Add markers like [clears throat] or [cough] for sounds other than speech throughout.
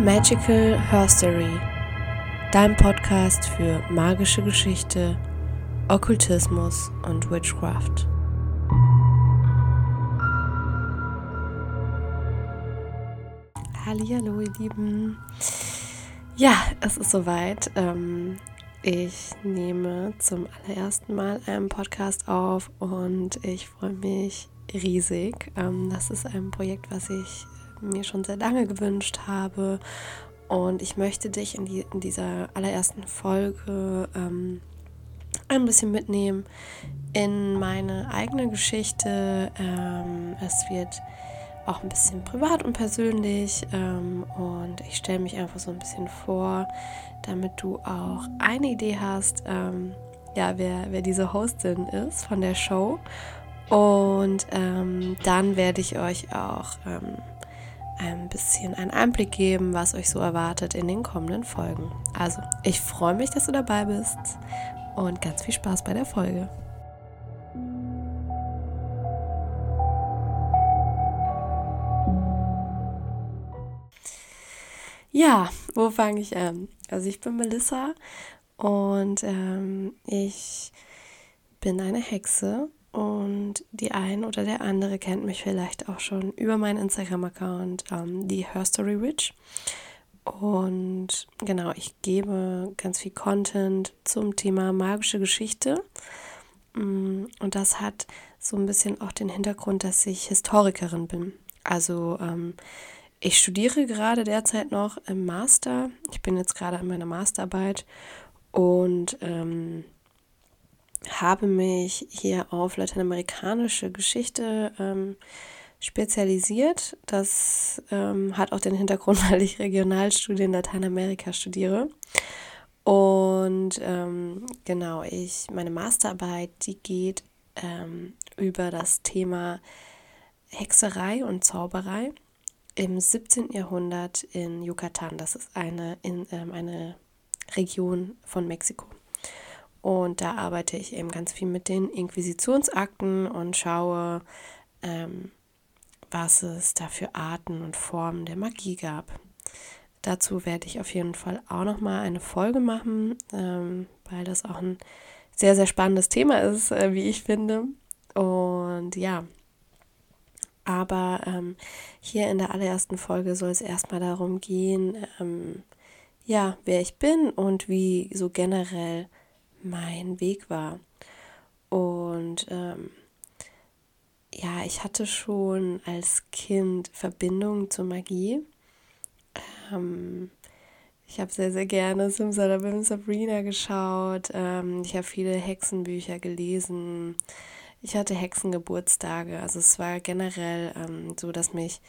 Magical Herstory, dein Podcast für magische Geschichte, Okkultismus und Witchcraft. Hallo, ihr Lieben. Ja, es ist soweit. Ähm, ich nehme zum allerersten Mal einen Podcast auf und ich freue mich riesig. Ähm, das ist ein Projekt, was ich mir schon sehr lange gewünscht habe. Und ich möchte dich in, die, in dieser allerersten Folge ähm, ein bisschen mitnehmen in meine eigene Geschichte. Ähm, es wird auch ein bisschen privat und persönlich ähm, und ich stelle mich einfach so ein bisschen vor, damit du auch eine Idee hast, ähm, ja, wer, wer diese Hostin ist von der Show. Und ähm, dann werde ich euch auch ähm, ein bisschen einen Einblick geben, was euch so erwartet in den kommenden Folgen. Also, ich freue mich, dass du dabei bist und ganz viel Spaß bei der Folge. Ja, wo fange ich an? Also ich bin Melissa und ähm, ich bin eine Hexe und die ein oder der andere kennt mich vielleicht auch schon über meinen Instagram-Account, ähm, die Herstory Witch. Und genau, ich gebe ganz viel Content zum Thema magische Geschichte. Mm, und das hat so ein bisschen auch den Hintergrund, dass ich Historikerin bin. Also ähm, ich studiere gerade derzeit noch im Master. Ich bin jetzt gerade an meiner Masterarbeit und ähm, habe mich hier auf lateinamerikanische Geschichte ähm, spezialisiert. Das ähm, hat auch den Hintergrund, [laughs] weil ich Regionalstudien Lateinamerika studiere. Und ähm, genau, ich, meine Masterarbeit, die geht ähm, über das Thema Hexerei und Zauberei im 17. Jahrhundert in Yucatan. Das ist eine, in, ähm, eine Region von Mexiko. Und da arbeite ich eben ganz viel mit den Inquisitionsakten und schaue, ähm, was es da für Arten und Formen der Magie gab. Dazu werde ich auf jeden Fall auch noch mal eine Folge machen, ähm, weil das auch ein sehr, sehr spannendes Thema ist, äh, wie ich finde. Und ja, aber ähm, hier in der allerersten Folge soll es erstmal darum gehen, ähm, ja, wer ich bin und wie so generell mein Weg war. Und ähm, ja, ich hatte schon als Kind Verbindung zur Magie. Ähm, ich habe sehr, sehr gerne Simsalabim Sabrina geschaut. Ähm, ich habe viele Hexenbücher gelesen. Ich hatte Hexengeburtstage. Also es war generell ähm, so, dass mich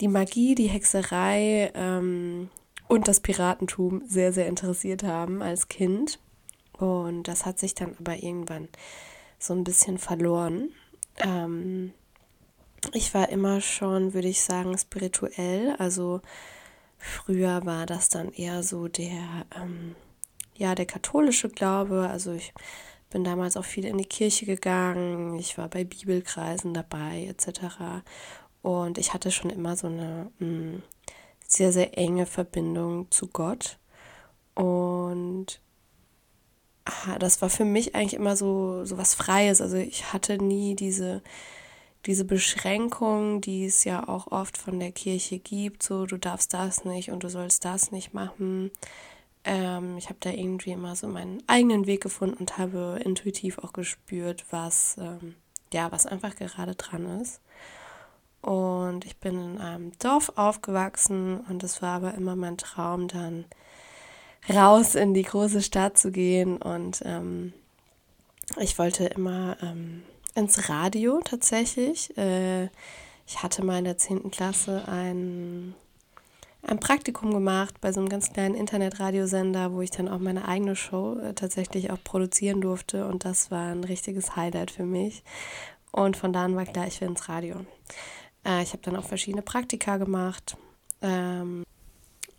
die Magie, die Hexerei ähm, und das Piratentum sehr, sehr interessiert haben als Kind. Und das hat sich dann aber irgendwann so ein bisschen verloren. Ähm, ich war immer schon, würde ich sagen, spirituell. Also früher war das dann eher so der, ähm, ja, der katholische Glaube. Also ich bin damals auch viel in die Kirche gegangen. Ich war bei Bibelkreisen dabei, etc. Und ich hatte schon immer so eine mh, mm, sehr, sehr enge Verbindung zu Gott. Und das war für mich eigentlich immer so, so was Freies. Also ich hatte nie diese, diese Beschränkung, die es ja auch oft von der Kirche gibt, so du darfst das nicht und du sollst das nicht machen. Ähm, ich habe da irgendwie immer so meinen eigenen Weg gefunden und habe intuitiv auch gespürt, was, ähm, ja, was einfach gerade dran ist. Und ich bin in einem Dorf aufgewachsen und es war aber immer mein Traum, dann raus in die große Stadt zu gehen. Und ähm, ich wollte immer ähm, ins Radio tatsächlich. Äh, ich hatte mal in der 10. Klasse ein, ein Praktikum gemacht bei so einem ganz kleinen Internetradiosender, wo ich dann auch meine eigene Show äh, tatsächlich auch produzieren durfte. Und das war ein richtiges Highlight für mich. Und von da an war klar, ich will ins Radio. Äh, ich habe dann auch verschiedene Praktika gemacht. Ähm,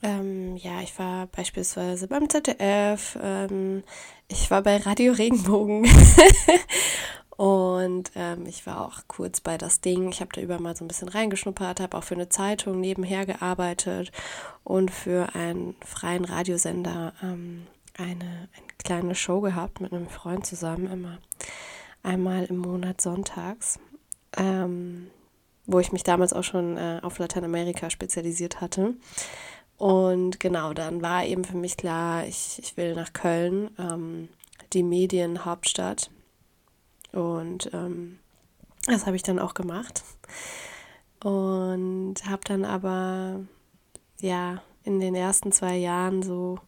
ähm, ja, ich war beispielsweise beim ZDF, ähm, ich war bei Radio Regenbogen [laughs] Und ähm, ich war auch kurz bei das Ding. Ich habe da über mal so ein bisschen reingeschnuppert, habe auch für eine Zeitung nebenher gearbeitet und für einen freien Radiosender ähm, eine, eine kleine Show gehabt mit einem Freund zusammen, immer einmal im Monat sonntags, ähm, wo ich mich damals auch schon äh, auf Lateinamerika spezialisiert hatte. Und genau, dann war eben für mich klar, ich, ich will nach Köln, ähm, die Medienhauptstadt. Und ähm, das habe ich dann auch gemacht. Und habe dann aber, ja, in den ersten zwei Jahren so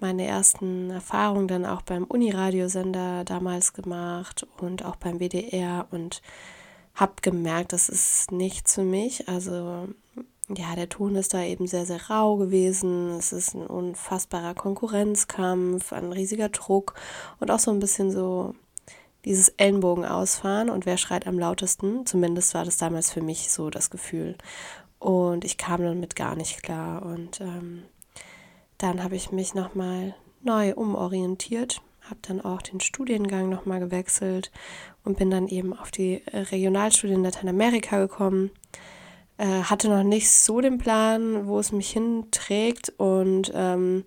meine ersten Erfahrungen dann auch beim Uniradiosender damals gemacht und auch beim WDR und habe gemerkt, das ist nichts für mich. Also ja, der Ton ist da eben sehr, sehr rau gewesen. Es ist ein unfassbarer Konkurrenzkampf, ein riesiger Druck und auch so ein bisschen so dieses Ellenbogen ausfahren und wer schreit am lautesten. Zumindest war das damals für mich so das Gefühl. Und ich kam damit gar nicht klar. Und ähm, dann habe ich mich nochmal neu umorientiert, habe dann auch den Studiengang nochmal gewechselt und bin dann eben auf die Regionalstudie in Lateinamerika gekommen äh, hatte noch nicht so den Plan, wo es mich hinträgt und ähm,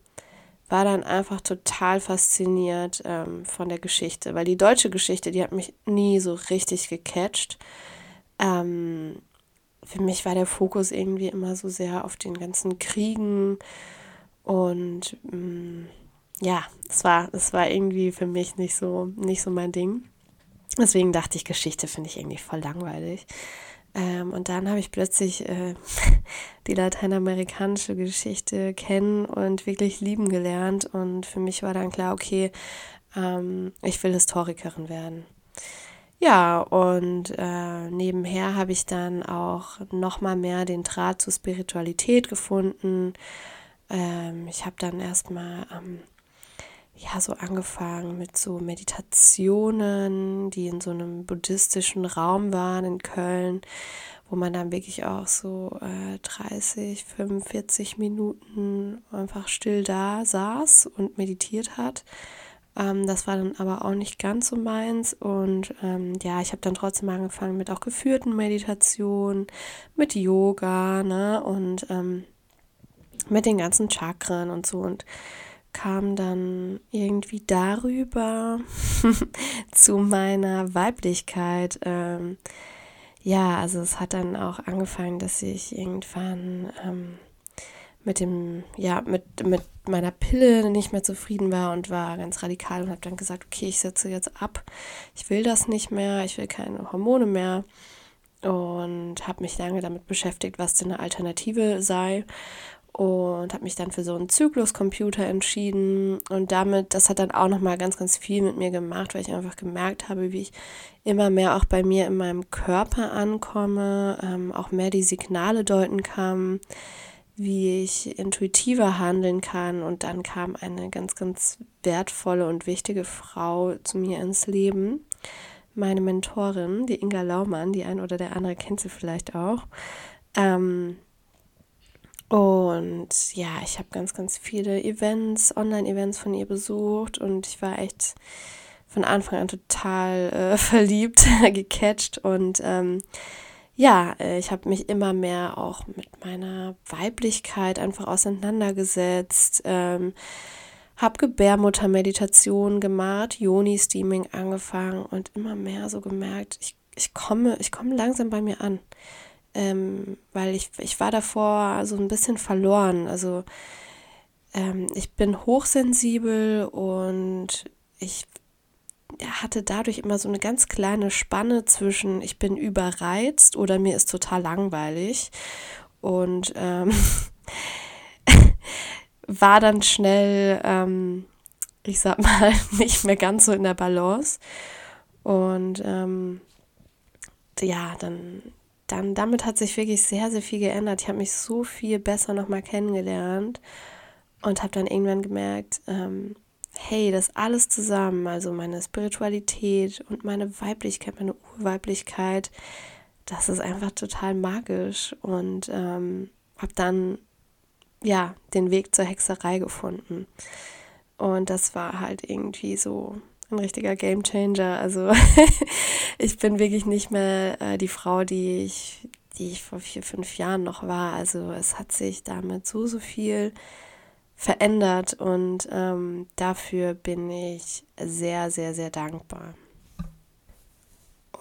war dann einfach total fasziniert ähm, von der Geschichte, weil die deutsche Geschichte, die hat mich nie so richtig gecatcht. Ähm, für mich war der Fokus irgendwie immer so sehr auf den ganzen Kriegen und ähm, ja, es war, es war irgendwie für mich nicht so, nicht so mein Ding. Deswegen dachte ich, Geschichte finde ich irgendwie voll langweilig. Ähm, und dann habe ich plötzlich äh, [laughs] die lateinamerikanische Geschichte kennen und wirklich lieben gelernt. Und für mich war dann klar, okay, ähm, ich will Historikerin werden. Ja, und äh, nebenher habe ich dann auch noch mal mehr den Draht zur Spiritualität gefunden. Ähm, ich habe dann erstmal ähm, ja so angefangen mit so Meditationen, die in so einem buddhistischen Raum waren in Köln, wo man dann wirklich auch so äh, 30, 45 Minuten einfach still da saß und meditiert hat. Ähm, das war dann aber auch nicht ganz so meins und ähm, ja, ich habe dann trotzdem angefangen mit auch geführten Meditationen, mit Yoga, ne und ähm, mit den ganzen Chakren und so und kam dann irgendwie darüber [laughs] zu meiner Weiblichkeit. Ähm, ja, also es hat dann auch angefangen, dass ich irgendwann ähm, mit dem, ja, mit, mit meiner Pille nicht mehr zufrieden war und war ganz radikal und habe dann gesagt, okay, ich setze jetzt ab. Ich will das nicht mehr, ich will keine Hormone mehr und habe mich lange damit beschäftigt, was denn eine Alternative sei und habe mich dann für so einen Zykluscomputer entschieden und damit, das hat dann auch nochmal ganz, ganz viel mit mir gemacht, weil ich einfach gemerkt habe, wie ich immer mehr auch bei mir in meinem Körper ankomme, ähm, auch mehr die Signale deuten kann, wie ich intuitiver handeln kann und dann kam eine ganz, ganz wertvolle und wichtige Frau zu mir ins Leben, meine Mentorin, die Inga Laumann, die ein oder der andere kennt sie vielleicht auch. Ähm, und ja, ich habe ganz, ganz viele Events, Online-Events von ihr besucht und ich war echt von Anfang an total äh, [laughs] verliebt, gecatcht und ähm, ja, äh, ich habe mich immer mehr auch mit meiner Weiblichkeit einfach auseinandergesetzt, ähm, habe Gebärmuttermeditation gemacht, Yoni-Steaming angefangen und immer mehr so gemerkt, ich, ich komme, ich komme langsam bei mir an ähm, weil ich, ich war davor so ein bisschen verloren. Also ähm, ich bin hochsensibel und ich hatte dadurch immer so eine ganz kleine Spanne zwischen ich bin überreizt oder mir ist total langweilig und ähm, [laughs] war dann schnell, ähm, ich sag mal, [laughs] nicht mehr ganz so in der Balance. Und ähm, ja, dann dann damit hat sich wirklich sehr, sehr viel geändert. Ich habe mich so viel besser nochmal kennengelernt und habe dann irgendwann gemerkt, ähm, hey, das alles zusammen, also meine Spiritualität und meine Weiblichkeit, meine Urweiblichkeit, das ist einfach total magisch und ähm, habe dann ja den Weg zur Hexerei gefunden. Und das war halt irgendwie so ein richtiger Game Changer. Also [laughs] ich bin wirklich nicht mehr äh, die Frau, die ich, die ich vor vier, fünf Jahren noch war. Also es hat sich damit so, so viel verändert und ähm, dafür bin ich sehr, sehr, sehr dankbar.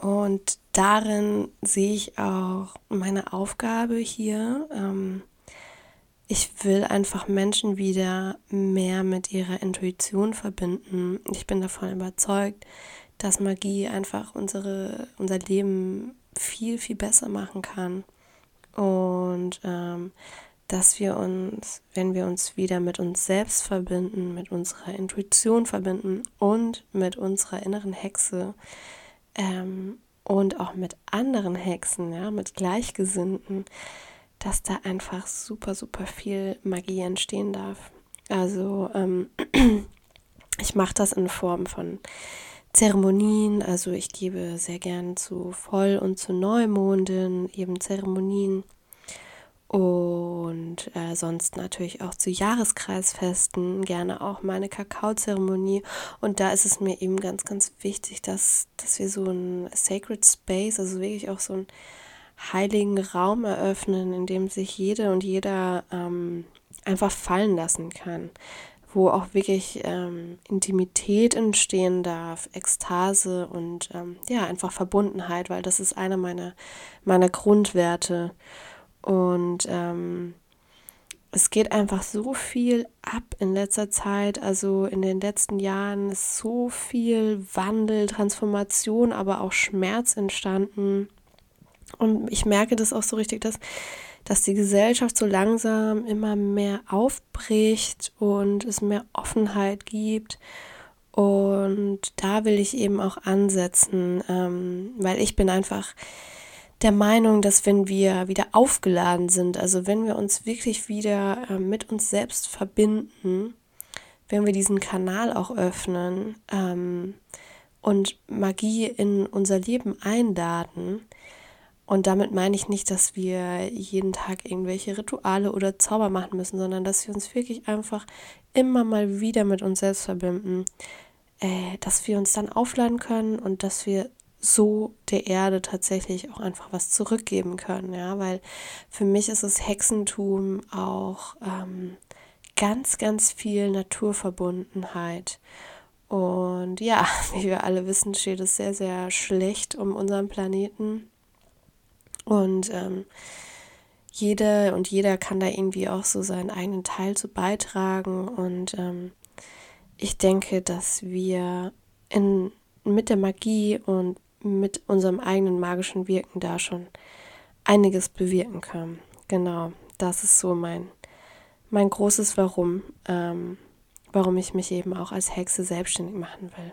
Und darin sehe ich auch meine Aufgabe hier. Ähm, ich will einfach Menschen wieder mehr mit ihrer Intuition verbinden. Ich bin davon überzeugt, dass Magie einfach unsere, unser Leben viel, viel besser machen kann. Und ähm, dass wir uns, wenn wir uns wieder mit uns selbst verbinden, mit unserer Intuition verbinden und mit unserer inneren Hexe ähm, und auch mit anderen Hexen, ja, mit Gleichgesinnten, dass da einfach super, super viel Magie entstehen darf. Also ähm, [clears throat] ich mache das in Form von Zeremonien, also ich gebe sehr gern zu Voll- und zu Neumonden eben Zeremonien und äh, sonst natürlich auch zu Jahreskreisfesten, gerne auch meine Kakaozeremonie. Und da ist es mir eben ganz, ganz wichtig, dass, dass wir so ein Sacred Space, also wirklich auch so ein heiligen Raum eröffnen, in dem sich jede und jeder ähm, einfach fallen lassen kann, wo auch wirklich ähm, Intimität entstehen darf, Ekstase und ähm, ja, einfach Verbundenheit, weil das ist einer meiner, meiner Grundwerte. Und ähm, es geht einfach so viel ab in letzter Zeit. Also in den letzten Jahren ist so viel Wandel, Transformation, aber auch Schmerz entstanden. Und ich merke das auch so richtig, dass, dass die Gesellschaft so langsam immer mehr aufbricht und es mehr Offenheit gibt. Und da will ich eben auch ansetzen, ähm, weil ich bin einfach der Meinung, dass wenn wir wieder aufgeladen sind, also wenn wir uns wirklich wieder äh, mit uns selbst verbinden, wenn wir diesen Kanal auch öffnen ähm, und Magie in unser Leben einladen, und damit meine ich nicht, dass wir jeden Tag irgendwelche Rituale oder Zauber machen müssen, sondern dass wir uns wirklich einfach immer mal wieder mit uns selbst verbinden, äh, dass wir uns dann aufladen können und dass wir so der Erde tatsächlich auch einfach was zurückgeben können, ja, weil für mich ist das Hexentum auch ähm, ganz, ganz viel Naturverbundenheit. Und ja, [laughs] wie wir alle wissen, steht es sehr, sehr schlecht um unseren Planeten. Und ähm, jede und jeder kann da irgendwie auch so seinen eigenen Teil zu beitragen. Und ähm, ich denke, dass wir in, mit der Magie und mit unserem eigenen magischen Wirken da schon einiges bewirken können. Genau, das ist so mein, mein großes Warum, ähm, warum ich mich eben auch als Hexe selbstständig machen will.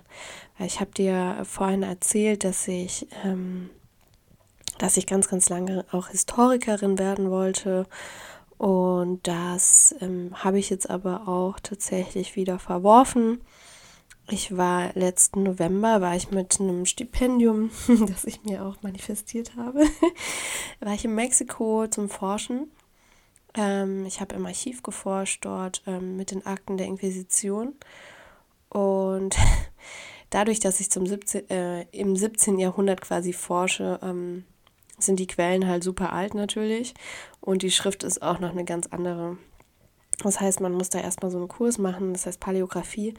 Weil ich habe dir vorhin erzählt, dass ich ähm, dass ich ganz, ganz lange auch Historikerin werden wollte. Und das ähm, habe ich jetzt aber auch tatsächlich wieder verworfen. Ich war letzten November, war ich mit einem Stipendium, [laughs] das ich mir auch manifestiert habe, [laughs] war ich in Mexiko zum Forschen. Ähm, ich habe im Archiv geforscht dort ähm, mit den Akten der Inquisition. Und [laughs] dadurch, dass ich zum 17, äh, im 17. Jahrhundert quasi forsche, ähm, sind die Quellen halt super alt natürlich und die Schrift ist auch noch eine ganz andere. Das heißt, man muss da erstmal so einen Kurs machen, das heißt Paläographie,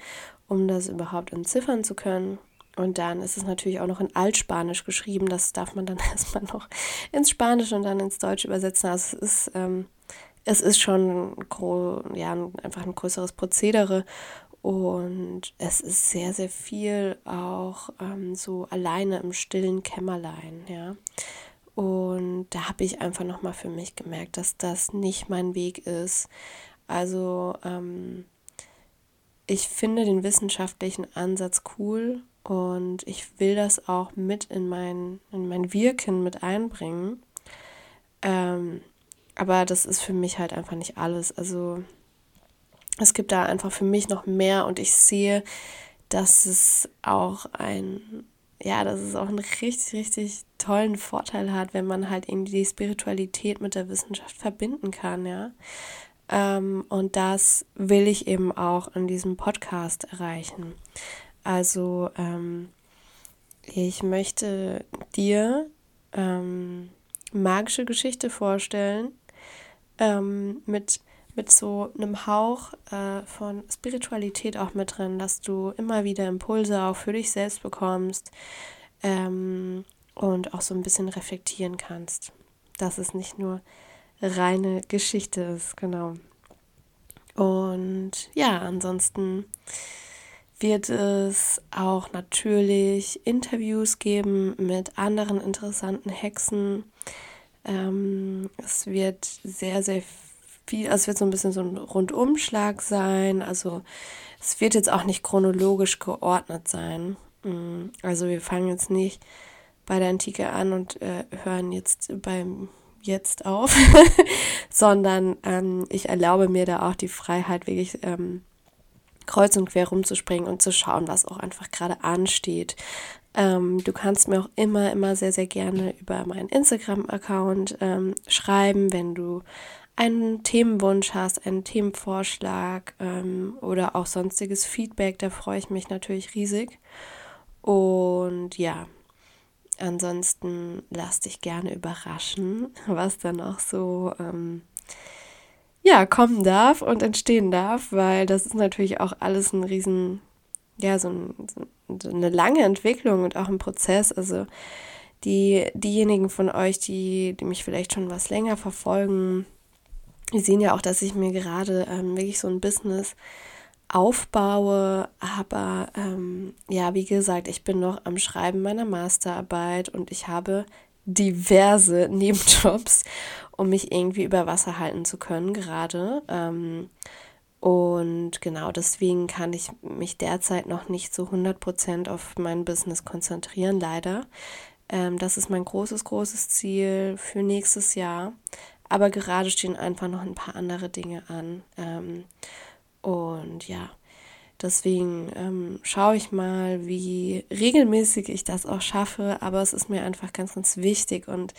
um das überhaupt entziffern zu können. Und dann ist es natürlich auch noch in Altspanisch geschrieben. Das darf man dann [laughs] erstmal noch ins Spanische und dann ins Deutsche übersetzen. Also es ist, ähm, es ist schon ja, einfach ein größeres Prozedere. Und es ist sehr, sehr viel auch ähm, so alleine im stillen Kämmerlein, ja. Und da habe ich einfach nochmal für mich gemerkt, dass das nicht mein Weg ist. Also ähm, ich finde den wissenschaftlichen Ansatz cool und ich will das auch mit in mein, in mein Wirken mit einbringen. Ähm, aber das ist für mich halt einfach nicht alles. Also es gibt da einfach für mich noch mehr und ich sehe, dass es auch ein ja, dass es auch einen richtig, richtig tollen Vorteil hat, wenn man halt irgendwie die Spiritualität mit der Wissenschaft verbinden kann, ja. Ähm, und das will ich eben auch in diesem Podcast erreichen. Also ähm, ich möchte dir ähm, magische Geschichte vorstellen ähm, mit, mit so einem Hauch äh, von Spiritualität auch mit drin, dass du immer wieder Impulse auch für dich selbst bekommst ähm, und auch so ein bisschen reflektieren kannst, dass es nicht nur reine Geschichte ist, genau. Und ja, ansonsten wird es auch natürlich Interviews geben mit anderen interessanten Hexen. Ähm, es wird sehr, sehr viel, also es wird so ein bisschen so ein Rundumschlag sein. Also es wird jetzt auch nicht chronologisch geordnet sein. Mm, also wir fangen jetzt nicht bei der Antike an und äh, hören jetzt beim Jetzt auf, [laughs] sondern ähm, ich erlaube mir da auch die Freiheit, wirklich ähm, kreuz und quer rumzuspringen und zu schauen, was auch einfach gerade ansteht. Ähm, du kannst mir auch immer, immer sehr, sehr gerne über meinen Instagram-Account ähm, schreiben, wenn du einen Themenwunsch hast, einen Themenvorschlag ähm, oder auch sonstiges Feedback. Da freue ich mich natürlich riesig. Und ja, ansonsten lass dich gerne überraschen, was dann auch so ähm, ja, kommen darf und entstehen darf, weil das ist natürlich auch alles ein riesen, ja, so, ein, so eine lange Entwicklung und auch ein Prozess. Also die, diejenigen von euch, die, die mich vielleicht schon was länger verfolgen, die sehen ja auch, dass ich mir gerade ähm, wirklich so ein Business aufbaue. Aber ähm, ja, wie gesagt, ich bin noch am Schreiben meiner Masterarbeit und ich habe diverse [laughs] Nebenjobs, um mich irgendwie über Wasser halten zu können gerade. Ähm, und genau deswegen kann ich mich derzeit noch nicht so 100% auf mein Business konzentrieren, leider. Ähm, das ist mein großes, großes Ziel für nächstes Jahr. Aber gerade stehen einfach noch ein paar andere Dinge an. Ähm, und ja, Deswegen ähm, schaue ich mal, wie regelmäßig ich das auch schaffe. Aber es ist mir einfach ganz, ganz wichtig. Und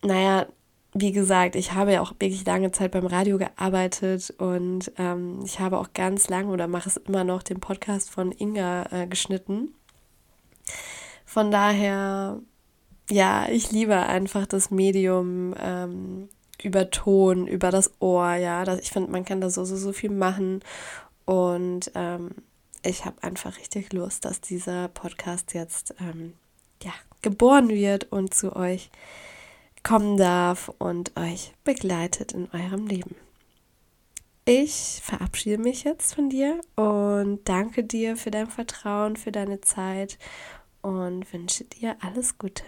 naja, wie gesagt, ich habe ja auch wirklich lange Zeit beim Radio gearbeitet und ähm, ich habe auch ganz lange oder mache es immer noch den Podcast von Inga äh, geschnitten. Von daher, ja, ich liebe einfach das Medium ähm, über Ton, über das Ohr, ja. Das, ich finde, man kann da so, so, so viel machen und ähm, ich habe einfach richtig Lust, dass dieser Podcast jetzt ähm, ja, geboren wird und zu euch kommen darf und euch begleitet in eurem Leben. Ich verabschiede mich jetzt von dir und danke dir für dein Vertrauen, für deine Zeit und wünsche dir alles Gute.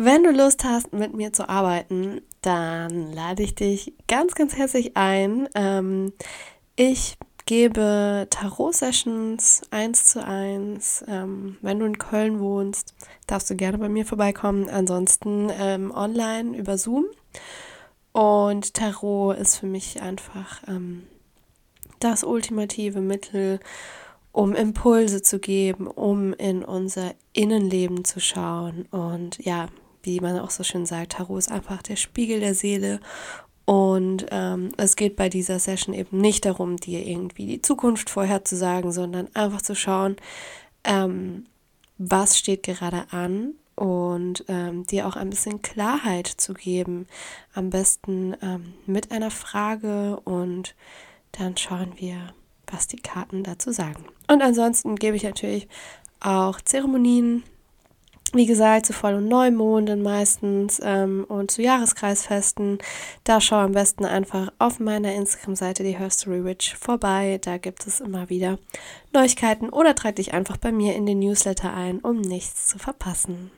Wenn du Lust hast, mit mir zu arbeiten, dann lade ich dich ganz, ganz herzlich ein. Ähm, ich gebe Tarot-Sessions eins zu eins. Ähm, wenn du in Köln wohnst, darfst du gerne bei mir vorbeikommen. Ansonsten ähm, online über Zoom. Und Tarot ist für mich einfach ähm, das ultimative Mittel, um Impulse zu geben, um in unser Innenleben zu schauen. Und ja, wie man auch so schön sagt, Tarot ist einfach der Spiegel der Seele. Und ähm, es geht bei dieser Session eben nicht darum, dir irgendwie die Zukunft vorherzusagen, sondern einfach zu schauen, ähm, was steht gerade an und ähm, dir auch ein bisschen Klarheit zu geben. Am besten ähm, mit einer Frage und dann schauen wir, was die Karten dazu sagen. Und ansonsten gebe ich natürlich auch Zeremonien wie gesagt, zu Voll- und Neumonden meistens ähm, und zu Jahreskreisfesten. Da schau am besten einfach auf meiner Instagram-Seite, die Herstory Witch, vorbei. Da gibt es immer wieder Neuigkeiten oder trag dich einfach bei mir in den Newsletter ein, um nichts zu verpassen.